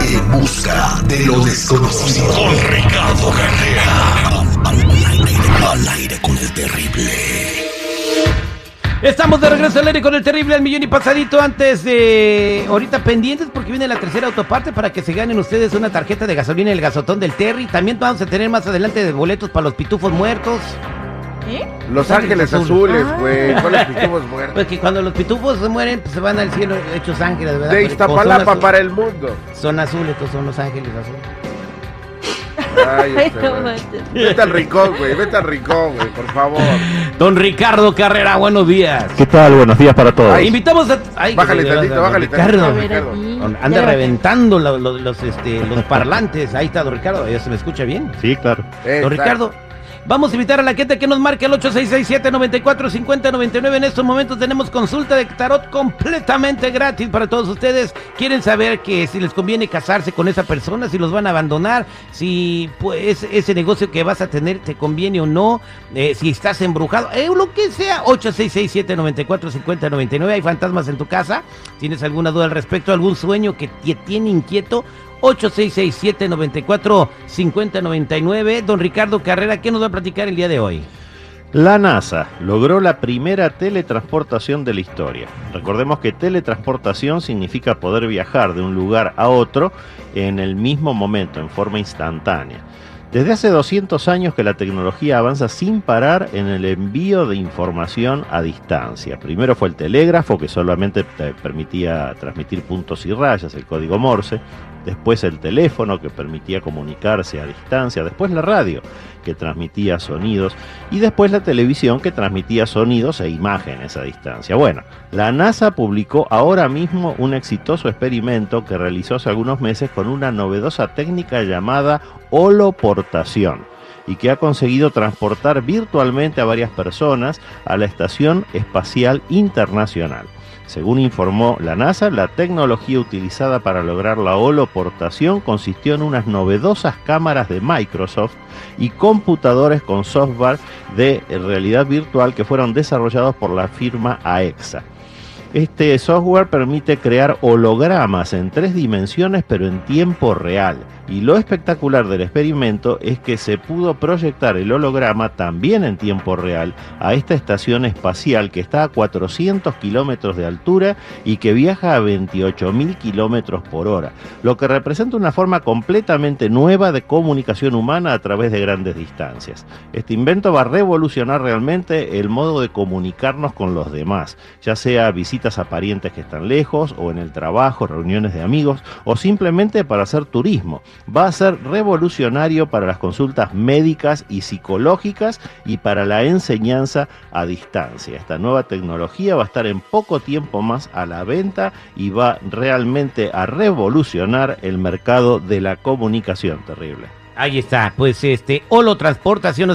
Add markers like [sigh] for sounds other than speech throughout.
En busca de lo desconocido. Con Ricardo Carrera. Al, aire con el terrible. Estamos de regreso al aire con el terrible al millón y pasadito antes de ahorita pendientes porque viene la tercera autoparte para que se ganen ustedes una tarjeta de gasolina y el gasotón del Terry. También vamos a tener más adelante de boletos para los pitufos muertos. ¿Eh? Los Ángeles Azules, güey. Ah. Con los pitufos [laughs] muertos. Porque cuando los pitufos se mueren, pues se van al cielo hechos ángeles, ¿verdad? De Iztapalapa para el mundo. Son azules, estos son los ángeles azules. Ay, [laughs] Ay, este, no güey. Vete al rincón, güey. Vete al rincón, güey, por favor. Don Ricardo Carrera, buenos días. ¿Qué tal? Buenos días para todos. Ay, Invitamos a. Ay, Bájale tantito, bájale Ricardo. tantito. Ricardo. Ya Anda reventando lo- lo- los, este, los parlantes. Ahí está, don Ricardo. Ya se me escucha bien. Sí, claro. Don Ricardo, vamos a invitar a la gente que nos marque el 8667-945099. En estos momentos tenemos consulta de tarot completamente gratis para todos ustedes. Quieren saber que si les conviene casarse con esa persona, si los van a abandonar, si pues ese negocio que vas a tener te conviene o no, eh, si estás embrujado, eh, lo que sea. 8667-945099. Hay fantasmas en tu casa. ¿Tienes alguna duda al respecto? ¿Algún sueño que te tiene inquieto? 8667-945099. Don Ricardo Carrera, ¿qué nos va a platicar el día de hoy? La NASA logró la primera teletransportación de la historia. Recordemos que teletransportación significa poder viajar de un lugar a otro en el mismo momento, en forma instantánea. Desde hace 200 años que la tecnología avanza sin parar en el envío de información a distancia. Primero fue el telégrafo, que solamente te permitía transmitir puntos y rayas, el código Morse. Después el teléfono, que permitía comunicarse a distancia. Después la radio, que transmitía sonidos. Y después la televisión, que transmitía sonidos e imágenes a distancia. Bueno, la NASA publicó ahora mismo un exitoso experimento que realizó hace algunos meses con una novedosa técnica llamada holoportación y que ha conseguido transportar virtualmente a varias personas a la Estación Espacial Internacional. Según informó la NASA, la tecnología utilizada para lograr la holoportación consistió en unas novedosas cámaras de Microsoft y computadores con software de realidad virtual que fueron desarrollados por la firma AEXA. Este software permite crear hologramas en tres dimensiones pero en tiempo real. Y lo espectacular del experimento es que se pudo proyectar el holograma también en tiempo real a esta estación espacial que está a 400 kilómetros de altura y que viaja a 28.000 kilómetros por hora, lo que representa una forma completamente nueva de comunicación humana a través de grandes distancias. Este invento va a revolucionar realmente el modo de comunicarnos con los demás, ya sea visitas a parientes que están lejos o en el trabajo, reuniones de amigos o simplemente para hacer turismo. Va a ser revolucionario para las consultas médicas y psicológicas y para la enseñanza a distancia. Esta nueva tecnología va a estar en poco tiempo más a la venta y va realmente a revolucionar el mercado de la comunicación terrible. Ahí está, pues este, o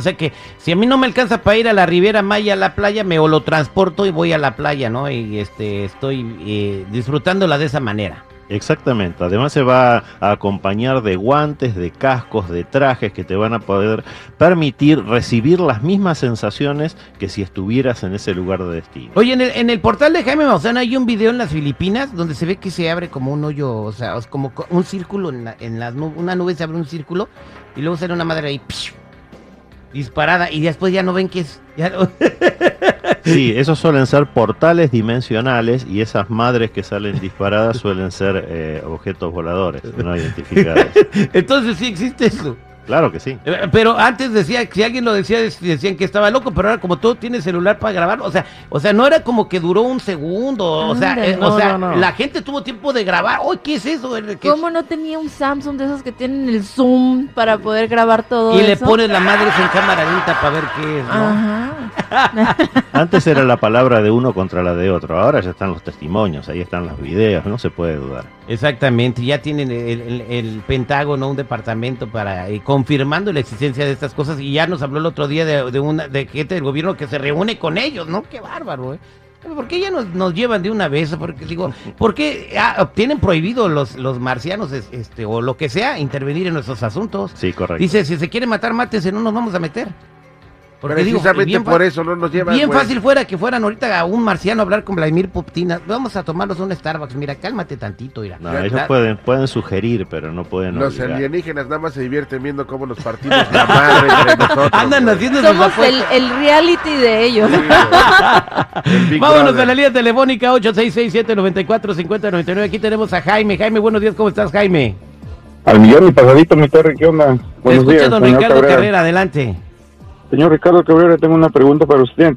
sea que si a mí no me alcanza para ir a la Riviera Maya a la playa, me holotransporto y voy a la playa, ¿no? Y este, estoy eh, disfrutándola de esa manera. Exactamente, además se va a acompañar de guantes, de cascos, de trajes que te van a poder permitir recibir las mismas sensaciones que si estuvieras en ese lugar de destino. Oye, en el, en el portal de Jaime Maussan hay un video en las Filipinas donde se ve que se abre como un hoyo, o sea, es como co- un círculo en, la, en las una nube se abre un círculo y luego sale una madre ahí ¡pish! Disparada y después ya no ven que es. ya no- [laughs] Sí, esos suelen ser portales dimensionales y esas madres que salen disparadas suelen ser eh, objetos voladores no identificados. [laughs] Entonces sí existe eso. Claro que sí. Eh, Pero antes decía, si alguien lo decía, dec- decían que estaba loco, pero ahora como todo tiene celular para grabar, o sea, o sea, no era como que duró un segundo, o sea, eh, o sea, no, no. la gente tuvo tiempo de grabar. Oye, ¿qué es eso? ¿Cómo no tenía un Samsung de esos que tienen el zoom para poder grabar todo Y le pones la madre en cámara lenta para ver qué es, ¿no? Ajá. [laughs] Antes era la palabra de uno contra la de otro, ahora ya están los testimonios, ahí están los videos, no se puede dudar. Exactamente, ya tienen el, el- el Pentágono, un departamento para eh, confirmando la existencia de estas cosas y ya nos habló el otro día de, de una de gente del gobierno que se reúne con ellos, ¿no? Qué bárbaro, ¿eh? ¿Por qué ya nos, nos llevan de una vez? Porque digo, ¿por qué ah, tienen prohibido los, los marcianos es- este o lo que sea intervenir en nuestros asuntos? Sí, correcto. Dice, si se quiere matar, mátese, no nos vamos a meter. Porque digo, Precisamente bien por eso no nos llevan. Bien güey. fácil fuera que fueran ahorita a un marciano a hablar con Vladimir Putin. Vamos a tomarnos un Starbucks. Mira, cálmate tantito, mira. No, ellos pueden, pueden sugerir, pero no pueden Los obligar. alienígenas nada más se divierten viendo cómo nos partimos la madre entre [laughs] nosotros. Andan güey. haciendo sus Somos el, apuestas. el reality de ellos. Sí, [laughs] Vámonos Brother. a la línea telefónica 866-794-5099. Aquí tenemos a Jaime. Jaime, buenos días, ¿cómo estás, Jaime? Al millón y pasadito, mi torre, ¿qué onda? Te Buenos escucha días, don Ricardo Cabrera. Carrera, adelante. Señor Ricardo Cabrera, tengo una pregunta para usted.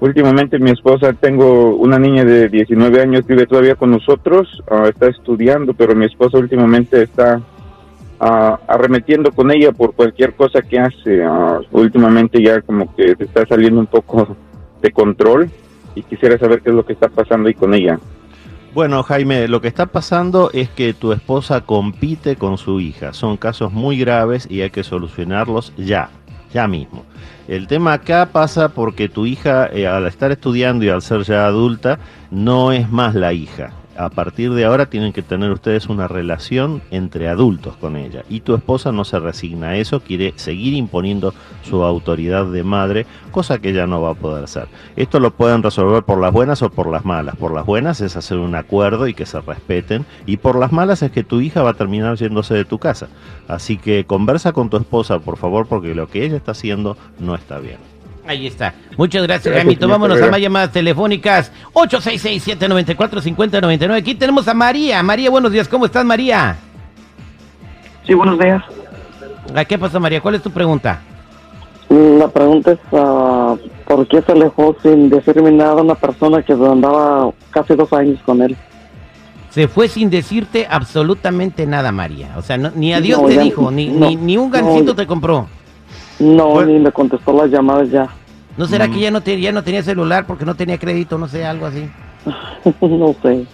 Últimamente mi esposa, tengo una niña de 19 años, vive todavía con nosotros, ah, está estudiando, pero mi esposa últimamente está ah, arremetiendo con ella por cualquier cosa que hace. Ah, últimamente ya como que se está saliendo un poco de control y quisiera saber qué es lo que está pasando ahí con ella. Bueno, Jaime, lo que está pasando es que tu esposa compite con su hija. Son casos muy graves y hay que solucionarlos ya, ya mismo. El tema acá pasa porque tu hija, eh, al estar estudiando y al ser ya adulta, no es más la hija. A partir de ahora tienen que tener ustedes una relación entre adultos con ella. Y tu esposa no se resigna a eso, quiere seguir imponiendo su autoridad de madre, cosa que ella no va a poder hacer. Esto lo pueden resolver por las buenas o por las malas. Por las buenas es hacer un acuerdo y que se respeten. Y por las malas es que tu hija va a terminar yéndose de tu casa. Así que conversa con tu esposa, por favor, porque lo que ella está haciendo no está bien. Ahí está. Muchas gracias, señor Vámonos a más llamadas telefónicas. 866-794-5099. Aquí tenemos a María. María, buenos días. ¿Cómo estás, María? Sí, buenos días. ¿A ¿Qué pasó, María? ¿Cuál es tu pregunta? La pregunta es, ah, ¿por qué se alejó sin decirme nada una persona que andaba casi dos años con él? Se fue sin decirte absolutamente nada, María. O sea, no- ni adiós No, te ya- dijo, ni, no, ni, ni un gancito te compró. No, Bueno. ni me contestó las llamadas ya. ¿No será Mm. que ya no, te- ya no tenía celular porque no tenía crédito, no sé, algo así? [laughs] no sé.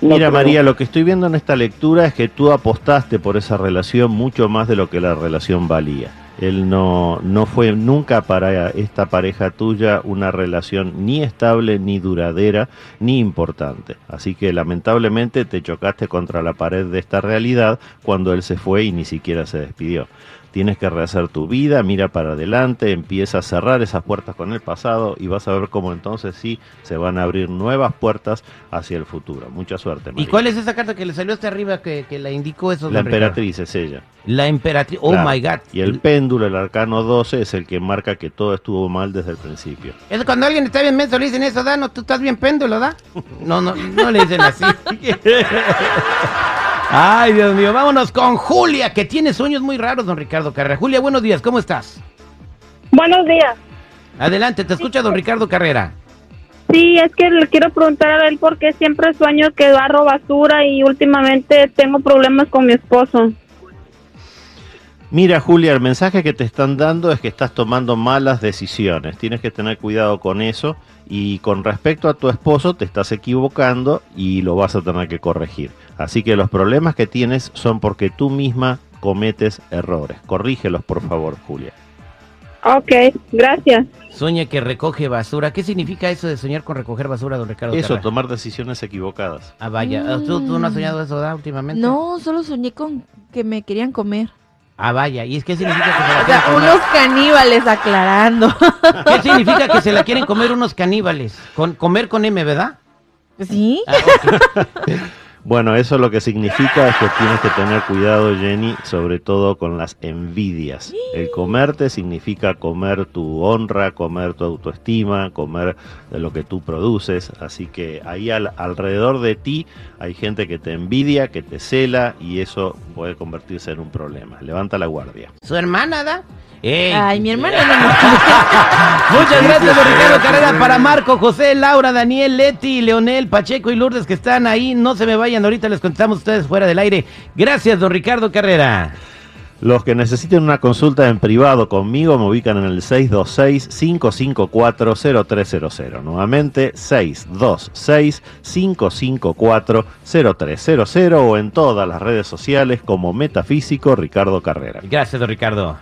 No Mira creo. María, lo que estoy viendo en esta lectura es que tú apostaste por esa relación mucho más de lo que la relación valía. Él no, no fue nunca para esta pareja tuya una relación ni estable, ni duradera, ni importante. Así que lamentablemente te chocaste contra la pared de esta realidad cuando él se fue y ni siquiera se despidió. Tienes que rehacer tu vida, mira para adelante, empieza a cerrar esas puertas con el pasado y vas a ver cómo entonces sí se van a abrir nuevas puertas hacia el futuro. Mucha suerte. ¿Y María. cuál es esa carta que le salió hasta arriba que, que la indicó eso? La Ricardo? emperatriz es ella. La emperatriz. Oh Claro. my God. Y el péndulo, el arcano 12, es el que marca que todo estuvo mal desde el principio. Es cuando alguien está bien menso, le dicen eso, ¿da? No, tú estás bien péndulo, ¿da? No, no, no le dicen así. [laughs] Ay, Dios mío, vámonos con Julia, que tiene sueños muy raros, don Ricardo Carrera. Julia, buenos días, ¿cómo estás? Buenos días. Adelante, te escucha don Ricardo Carrera. Sí, es que le quiero preguntar a él por qué siempre sueño que barro basura y últimamente tengo problemas con mi esposo. Mira, Julia, el mensaje que te están dando es que estás tomando malas decisiones. Tienes que tener cuidado con eso. Y con respecto a tu esposo, te estás equivocando y lo vas a tener que corregir. Así que los problemas que tienes son porque tú misma cometes errores. Corrígelos, por favor, Julia. Ok, gracias. Sueña que recoge basura. ¿Qué significa eso de soñar con recoger basura, don Ricardo Eso, tomar decisiones equivocadas. Ah, vaya. ¿Tú, tú no has soñado eso, da, últimamente? No, solo soñé con que me querían comer. Ah, vaya. ¿Y es qué significa que se la O quieren sea, comer? unos caníbales aclarando. ¿Qué significa que se la quieren comer unos caníbales? Con, comer con M, ¿verdad? ¿Sí? Ah. [laughs] Bueno, eso lo que significa es que tienes que tener cuidado, Jenny, sobre todo con las envidias. El comerte significa comer tu honra, comer tu autoestima, comer de lo que tú produces. Así que ahí al- alrededor de ti hay gente que te envidia, que te cela y eso puede convertirse en un problema. Levanta la guardia. Su hermana, ¿da? Ey. Ay, mi hermana [laughs] no [laughs] Muchas gracias, don Ricardo Carrera, para Marco, José, Laura, Daniel, Leti, Leonel, Pacheco y Lourdes que están ahí. No se me vayan, ahorita les contestamos a ustedes fuera del aire. Gracias, don Ricardo Carrera. Los que necesiten una consulta en privado conmigo me ubican en el 626-554-0300. Nuevamente, 626-554-0300 o en todas las redes sociales como Metafísico Ricardo Carrera. Gracias, don Ricardo.